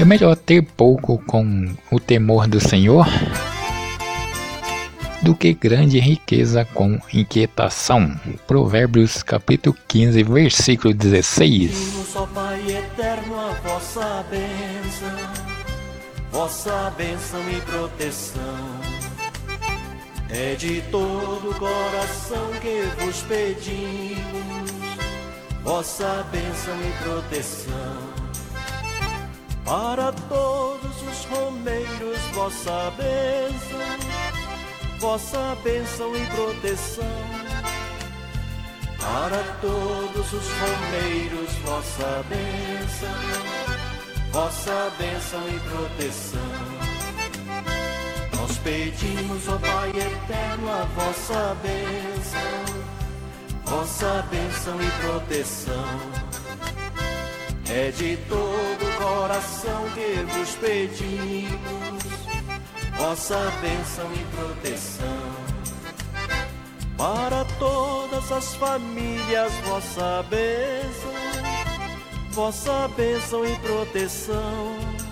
É melhor ter pouco com o temor do Senhor do que grande riqueza com inquietação. Provérbios capítulo 15, versículo 16. Ó Pai eterno, a vossa bênção, vossa bênção e proteção. É de todo o coração que vos pedimos, vossa bênção e proteção. Para todos os romeiros, vossa bênção vossa bênção e proteção. Para todos os romeiros, vossa bênção, vossa bênção e proteção. Nós pedimos, ó Pai eterno, a vossa bênção, vossa bênção e proteção. É de todo o coração que vos pedimos vossa bênção e proteção. Para todas as famílias, vossa bênção, vossa bênção e proteção